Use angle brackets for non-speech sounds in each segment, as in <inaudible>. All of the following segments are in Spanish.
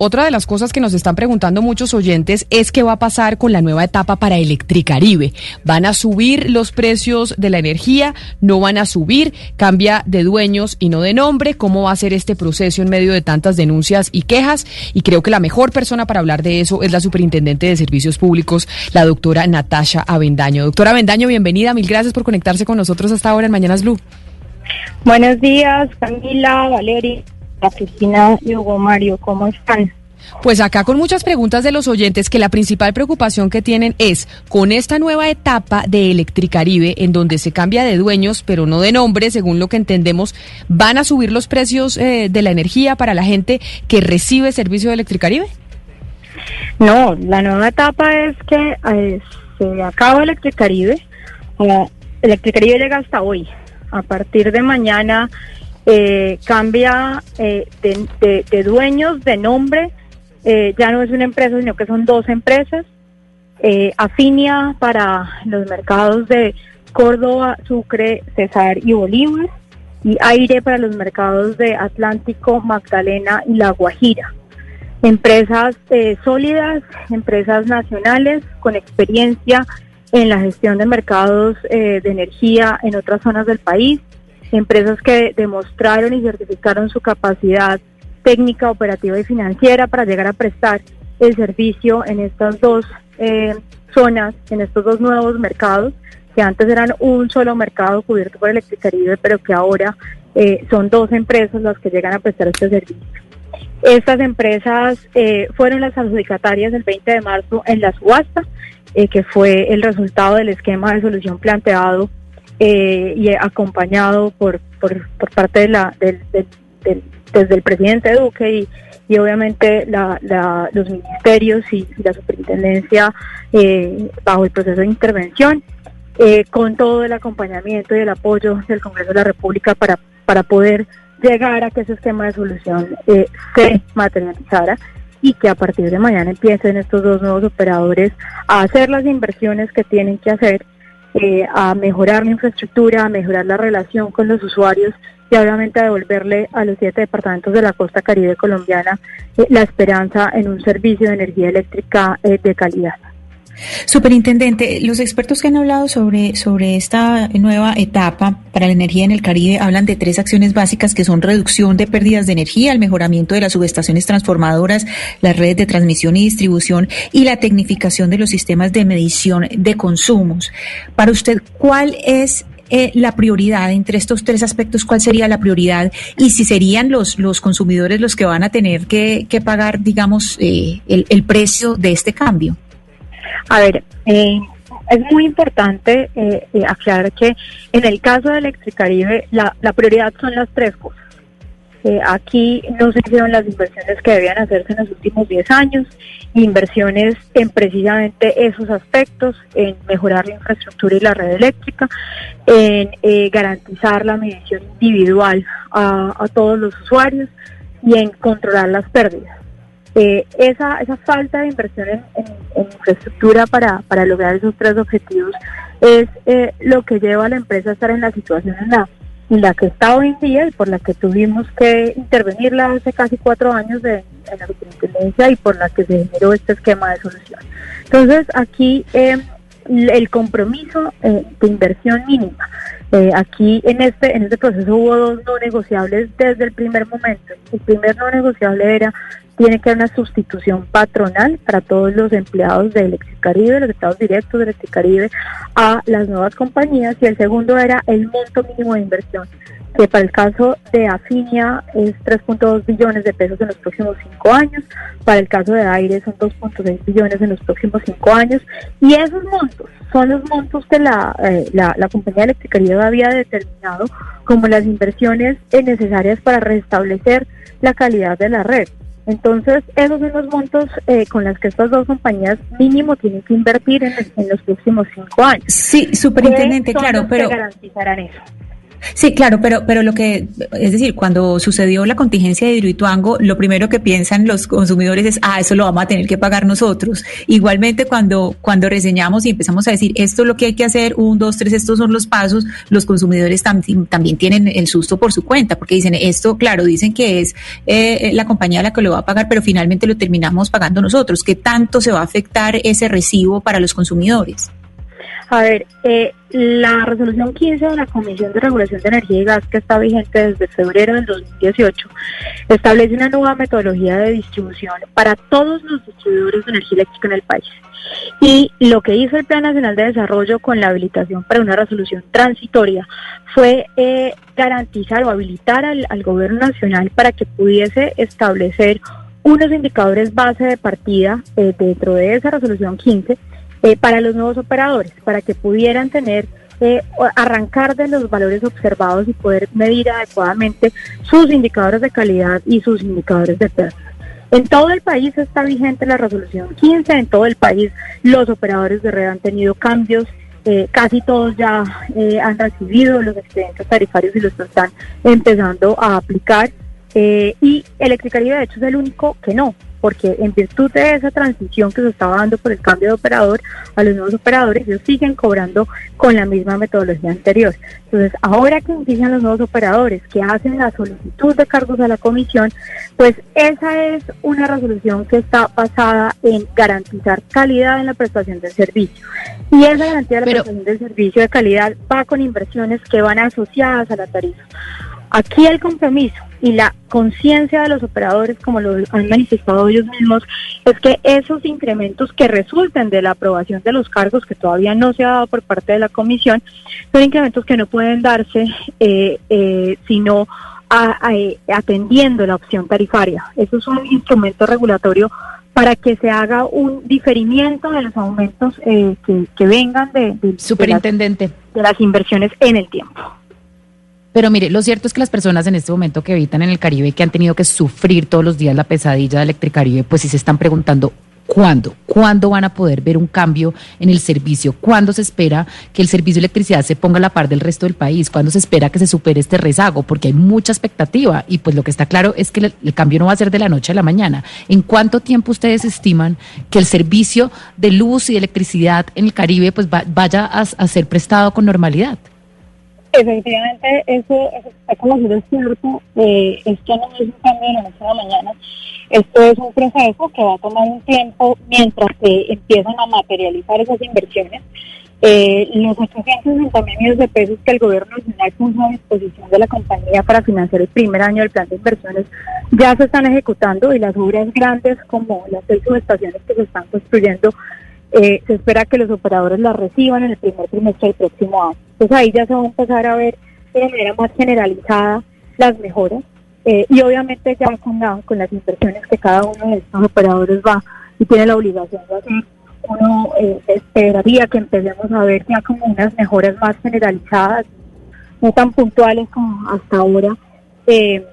Otra de las cosas que nos están preguntando muchos oyentes es qué va a pasar con la nueva etapa para Electricaribe. ¿Van a subir los precios de la energía? ¿No van a subir? ¿Cambia de dueños y no de nombre? ¿Cómo va a ser este proceso en medio de tantas denuncias y quejas? Y creo que la mejor persona para hablar de eso es la superintendente de Servicios Públicos, la doctora Natasha Avendaño. Doctora Avendaño, bienvenida. Mil gracias por conectarse con nosotros hasta ahora en Mañanas Blue. Buenos días, Camila, Valeria a Cristina y Hugo Mario, ¿cómo están? Pues acá con muchas preguntas de los oyentes que la principal preocupación que tienen es con esta nueva etapa de Electricaribe en donde se cambia de dueños pero no de nombre, según lo que entendemos, ¿van a subir los precios eh, de la energía para la gente que recibe servicio de Electricaribe? No, la nueva etapa es que eh, se acaba Electricaribe, Electricaribe llega hasta hoy. A partir de mañana eh, cambia eh, de, dueños, de nombre, eh, ya no es una empresa, sino que son dos empresas. Afinia para los mercados de Córdoba, Sucre, Cesar y Bolívar, y Aire para los mercados de Atlántico, Magdalena y La Guajira. Empresas sólidas, empresas nacionales con experiencia en la gestión de mercados de energía en otras zonas del país empresas que demostraron y certificaron su capacidad técnica, operativa y financiera para llegar a prestar el servicio en estas dos eh, zonas, en estos dos nuevos mercados, que antes eran un solo mercado cubierto por Electricaribe, pero que ahora eh, son dos empresas las que llegan a prestar este servicio. Estas empresas eh, fueron las adjudicatarias el 20 de marzo en la subasta, que fue el resultado del esquema de solución planteado eh, y acompañado por, por, por, parte de la, del, desde el presidente Duque y, y obviamente la, la, los ministerios y, la superintendencia eh, bajo el proceso de intervención, eh, con todo el acompañamiento y el apoyo del Congreso de la República para, para poder llegar a que ese esquema de solución se materializara y que a partir de mañana empiecen estos dos nuevos operadores a hacer las inversiones que tienen que hacer eh, a mejorar la infraestructura, a mejorar la relación con los usuarios y obviamente a devolverle a los siete departamentos de la costa caribe colombiana eh, la esperanza en un servicio de energía eléctrica eh, de calidad. Superintendente, los expertos que han hablado sobre, sobre esta nueva etapa para la energía en el Caribe hablan de tres acciones básicas que son reducción de pérdidas de energía, el mejoramiento de las subestaciones transformadoras, las redes de transmisión y distribución y la tecnificación de los sistemas de medición de consumos. Para usted, ¿cuál es eh, la prioridad entre estos tres aspectos? ¿Cuál sería la prioridad? Y si serían los, los consumidores los que van a tener que, pagar, digamos, eh, el, el precio de este cambio. A ver, eh, es muy importante eh, eh, aclarar que en el caso de Electricaribe la, la prioridad son las tres cosas. aquí no se hicieron las inversiones que debían hacerse en los últimos 10 años, inversiones en precisamente esos aspectos, en mejorar la infraestructura y la red eléctrica, en garantizar la medición individual a todos los usuarios y en controlar las pérdidas. Eh, esa, esa falta de inversión en, infraestructura para, para lograr esos tres objetivos es eh, lo que lleva a la empresa a estar en la situación en la, en la que está hoy en día y por la que tuvimos que intervenirla hace casi cuatro años de, en la superintendencia y por la que se generó este esquema de solución. Entonces, aquí eh, el compromiso de inversión mínima. aquí en este en este proceso hubo dos no negociables desde el primer momento. El primer no negociable era tiene que haber una sustitución patronal para todos los empleados de Electricaribe, los estados directos de Electricaribe, a las nuevas compañías. Y el segundo era el monto mínimo de inversión, que para el caso de Afinia es 3.2 billones de pesos en los próximos cinco años, para el caso de Aire son 2.6 billones en los próximos cinco años. Y esos montos son los montos que la, eh, la, la compañía de Electricaribe había determinado como las inversiones necesarias para restablecer la calidad de la red. Entonces, esos son los montos eh, con los que estas dos compañías mínimo tienen que invertir en, los próximos cinco años. Sí, superintendente, claro, pero... garantizarán eso? Sí, claro, pero, pero lo que, es decir, cuando sucedió la contingencia de Hidroituango, lo primero que piensan los consumidores es, ah, eso lo vamos a tener que pagar nosotros. Igualmente, cuando, cuando reseñamos y empezamos a decir, esto es lo que hay que hacer, un, dos, tres, estos son los pasos, los consumidores también tienen el susto por su cuenta, porque dicen, esto, claro, dicen que es eh, la compañía la que lo va a pagar, pero finalmente lo terminamos pagando nosotros. ¿Qué tanto se va a afectar ese recibo para los consumidores? A ver, eh, la resolución 15 de la Comisión de Regulación de Energía y Gas, que está vigente desde febrero del 2018, establece una nueva metodología de distribución para todos los distribuidores de energía eléctrica en el país. Y lo que hizo el Plan Nacional de Desarrollo con la habilitación para una resolución transitoria fue eh, garantizar o habilitar al, Gobierno Nacional para que pudiese establecer unos indicadores base de partida eh, dentro de esa resolución 15 eh, para los nuevos operadores, para que pudieran tener, eh, arrancar de los valores observados y poder medir adecuadamente sus indicadores de calidad y sus indicadores de pérdida. En todo el país está vigente la resolución 15, en todo el país los operadores de red han tenido cambios, eh, casi todos ya han recibido los expedientes tarifarios y los están empezando a aplicar. y Electricaribe de hecho es el único que no, porque en virtud de esa transición que se estaba dando por el cambio de operador a los nuevos operadores, ellos siguen cobrando con la misma metodología anterior. Entonces, ahora que inician los nuevos operadores que hacen la solicitud de cargos a la comisión, pues esa es una resolución que está basada en garantizar calidad en la prestación del servicio. Y esa garantía de la prestación del servicio de calidad va con inversiones que van asociadas a la tarifa. Aquí el compromiso y la conciencia de los operadores, como lo han manifestado ellos mismos, es que esos incrementos que resulten de la aprobación de los cargos, que todavía no se ha dado por parte de la comisión, son incrementos que no pueden darse eh, eh, sino atendiendo la opción tarifaria. Eso es un instrumento regulatorio para que se haga un diferimiento de los aumentos eh, que, vengan de, Superintendente. de las inversiones en el tiempo. Pero mire, lo cierto es que las personas en este momento que habitan en el Caribe que han tenido que sufrir todos los días la pesadilla de Electricaribe, pues sí se están preguntando ¿Cuándo? ¿Cuándo van a poder ver un cambio en el servicio? ¿Cuándo se espera que el servicio de electricidad se ponga a la par del resto del país? ¿Cuándo se espera que se supere este rezago? Porque hay mucha expectativa y pues lo que está claro es que el, cambio no va a ser de la noche a la mañana. ¿En cuánto tiempo ustedes estiman que el servicio de luz y de electricidad en el Caribe pues vaya a ser prestado con normalidad? Efectivamente, eso, está conocido es cierto. Eh, esto no es un cambio de la noche a la mañana. Esto es un proceso que va a tomar un tiempo mientras se empiezan a materializar esas inversiones. Eh, los 860 millones de pesos que el gobierno nacional puso a disposición de la compañía para financiar el primer año del plan de inversiones ya se están ejecutando y las obras grandes como las seis subestaciones que se están construyendo eh, se espera que los operadores la reciban en el primer trimestre del próximo año. Entonces ahí ya se va a empezar a ver de manera más generalizada las mejoras eh, y obviamente ya con, con las inversiones que cada uno de estos operadores va y tiene la obligación de hacer, uno eh, esperaría que empecemos a ver ya como unas mejoras más generalizadas, no tan puntuales como hasta ahora, en,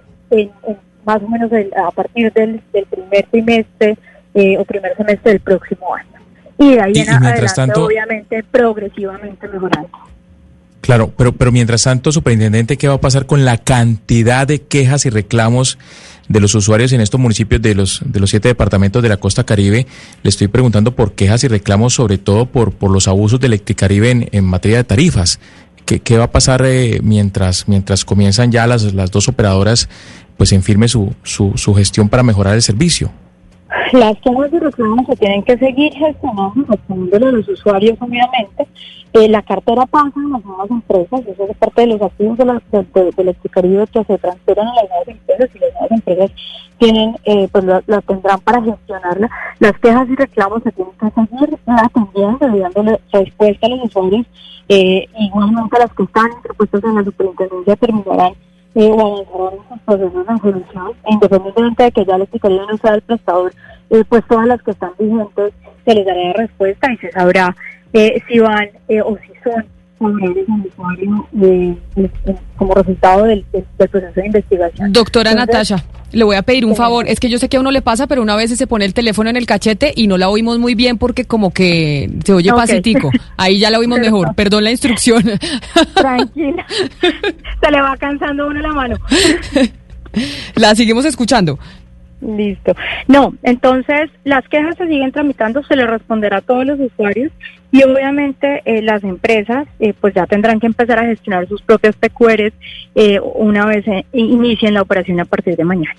más o menos a partir del, del primer trimestre o primer semestre del próximo año y de ahí en adelante, tanto, obviamente, progresivamente mejorando. Claro, pero, pero mientras tanto, superintendente, ¿qué va a pasar con la cantidad de quejas y reclamos de los usuarios en estos municipios de los, de los siete departamentos de la costa caribe? Le estoy preguntando por quejas y reclamos, sobre todo por, por los abusos de Electricaribe en, en materia de tarifas. ¿Qué, qué va a pasar eh, mientras, mientras comienzan ya las, las dos operadoras pues en firme su, su, su gestión para mejorar el servicio? Las tomas de reclamos se tienen que seguir gestionando, respondiendo a los usuarios, obviamente. Eh, la cartera pasa en las nuevas empresas, eso es parte de los activos de, la, de, que se transfieren a las nuevas empresas y las nuevas empresas tienen, eh, pues la, tendrán para gestionarla. Las quejas y reclamos se tienen que seguir atendiendo y dándole respuesta a los usuarios. Eh, igualmente las que están interpuestas en la superintendencia terminarán eh, o avanzarán en sus procesos de solución, independientemente de que ya la Fiscalía no sea el prestador, eh, pues todas las que están vigentes se les dará respuesta y se sabrá eh, si van eh, o si son eh, como resultado del, proceso de investigación. Doctora Natasha, le voy a pedir un favor. Es que yo sé que a uno le pasa, pero una vez se pone el teléfono en el cachete y no la oímos muy bien porque como que se oye pasitico. Ahí ya la oímos mejor. Perdón la instrucción. Tranquila. <laughs> Se le va cansando uno la mano. La seguimos escuchando. Listo. No, entonces las quejas se siguen tramitando, se le responderá a todos los usuarios y obviamente eh, las empresas eh, pues ya tendrán que empezar a gestionar sus propios PQRs eh, una vez inicien la operación a partir de mañana.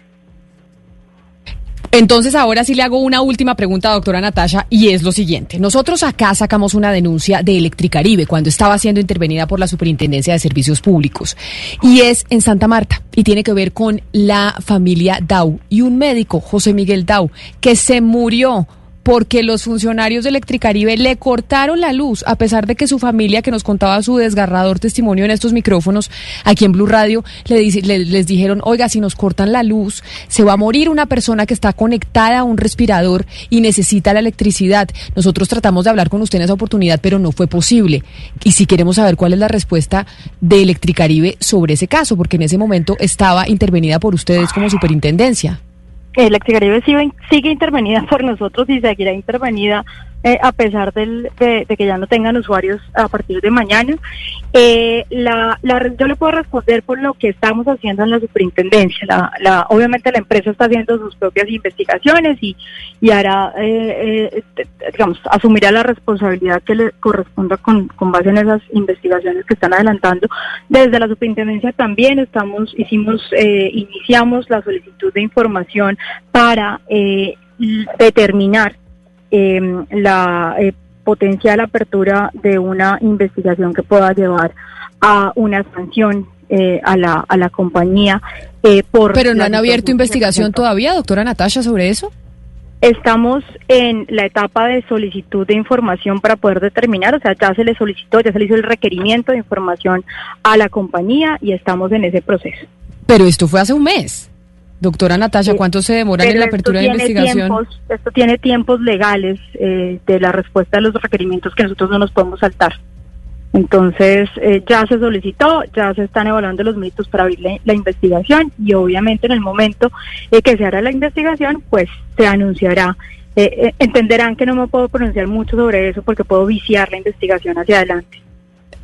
Entonces, ahora sí le hago una última pregunta, doctora Natasha, y es lo siguiente. Nosotros acá sacamos una denuncia de Electricaribe cuando estaba siendo intervenida por la Superintendencia de Servicios Públicos, y es en Santa Marta, y tiene que ver con la familia Dau y un médico, José Miguel Dau, que se murió porque los funcionarios de Electricaribe le cortaron la luz, a pesar de que su familia, que nos contaba su desgarrador testimonio en estos micrófonos aquí en Blue Radio, le, les dijeron, oiga, si nos cortan la luz, se va a morir una persona que está conectada a un respirador y necesita la electricidad. Nosotros tratamos de hablar con usted en esa oportunidad, pero no fue posible. Y si queremos saber cuál es la respuesta de Electricaribe sobre ese caso, porque en ese momento estaba intervenida por ustedes como superintendencia. Electricaribe sigue, sigue intervenida <laughs> por nosotros y seguirá intervenida eh, a pesar del, de, que ya no tengan usuarios a partir de mañana. Eh, la, la, yo le puedo responder por lo que estamos haciendo en la superintendencia. La, la, obviamente la empresa está haciendo sus propias investigaciones y, y hará, eh, digamos, asumirá la responsabilidad que le corresponda con, con base en esas investigaciones que están adelantando. Desde la superintendencia también estamos, hicimos, iniciamos la solicitud de información para determinar eh, la eh, potencial apertura de una investigación que pueda llevar a una sanción eh, a, la, a la compañía eh, por... Pero no han abierto investigación todavía, doctora Natasha, sobre eso. Estamos en la etapa de solicitud de información para poder determinar, o sea, ya se le solicitó, ya se le hizo el requerimiento de información a la compañía y estamos en ese proceso. Pero esto fue hace un mes. Doctora Natasha, ¿cuánto se demora en la apertura de investigación? esto tiene tiempos legales eh, de la respuesta a los requerimientos que nosotros no nos podemos saltar. Entonces, eh, ya se solicitó, ya se están evaluando los méritos para abrir la, investigación y obviamente en el momento eh, que se hará la investigación, pues se anunciará. entenderán que no me puedo pronunciar mucho sobre eso porque puedo viciar la investigación hacia adelante.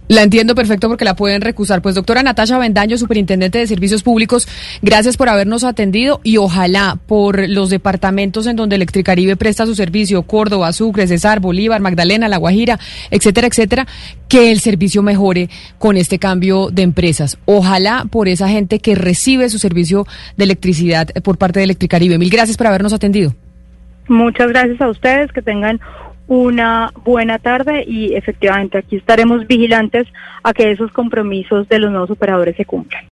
La entiendo perfecto porque la pueden recusar. Pues doctora Natasha Bendaño, superintendente de Servicios Públicos, gracias por habernos atendido y ojalá por los departamentos en donde Electricaribe presta su servicio, Córdoba, Sucre, Cesar, Bolívar, Magdalena, La Guajira, etcétera, etcétera, que el servicio mejore con este cambio de empresas. Ojalá por esa gente que recibe su servicio de electricidad por parte de Electricaribe. Mil gracias por habernos atendido. Muchas gracias a ustedes, que tengan una buena tarde y efectivamente aquí estaremos vigilantes a que esos compromisos de los nuevos operadores se cumplan.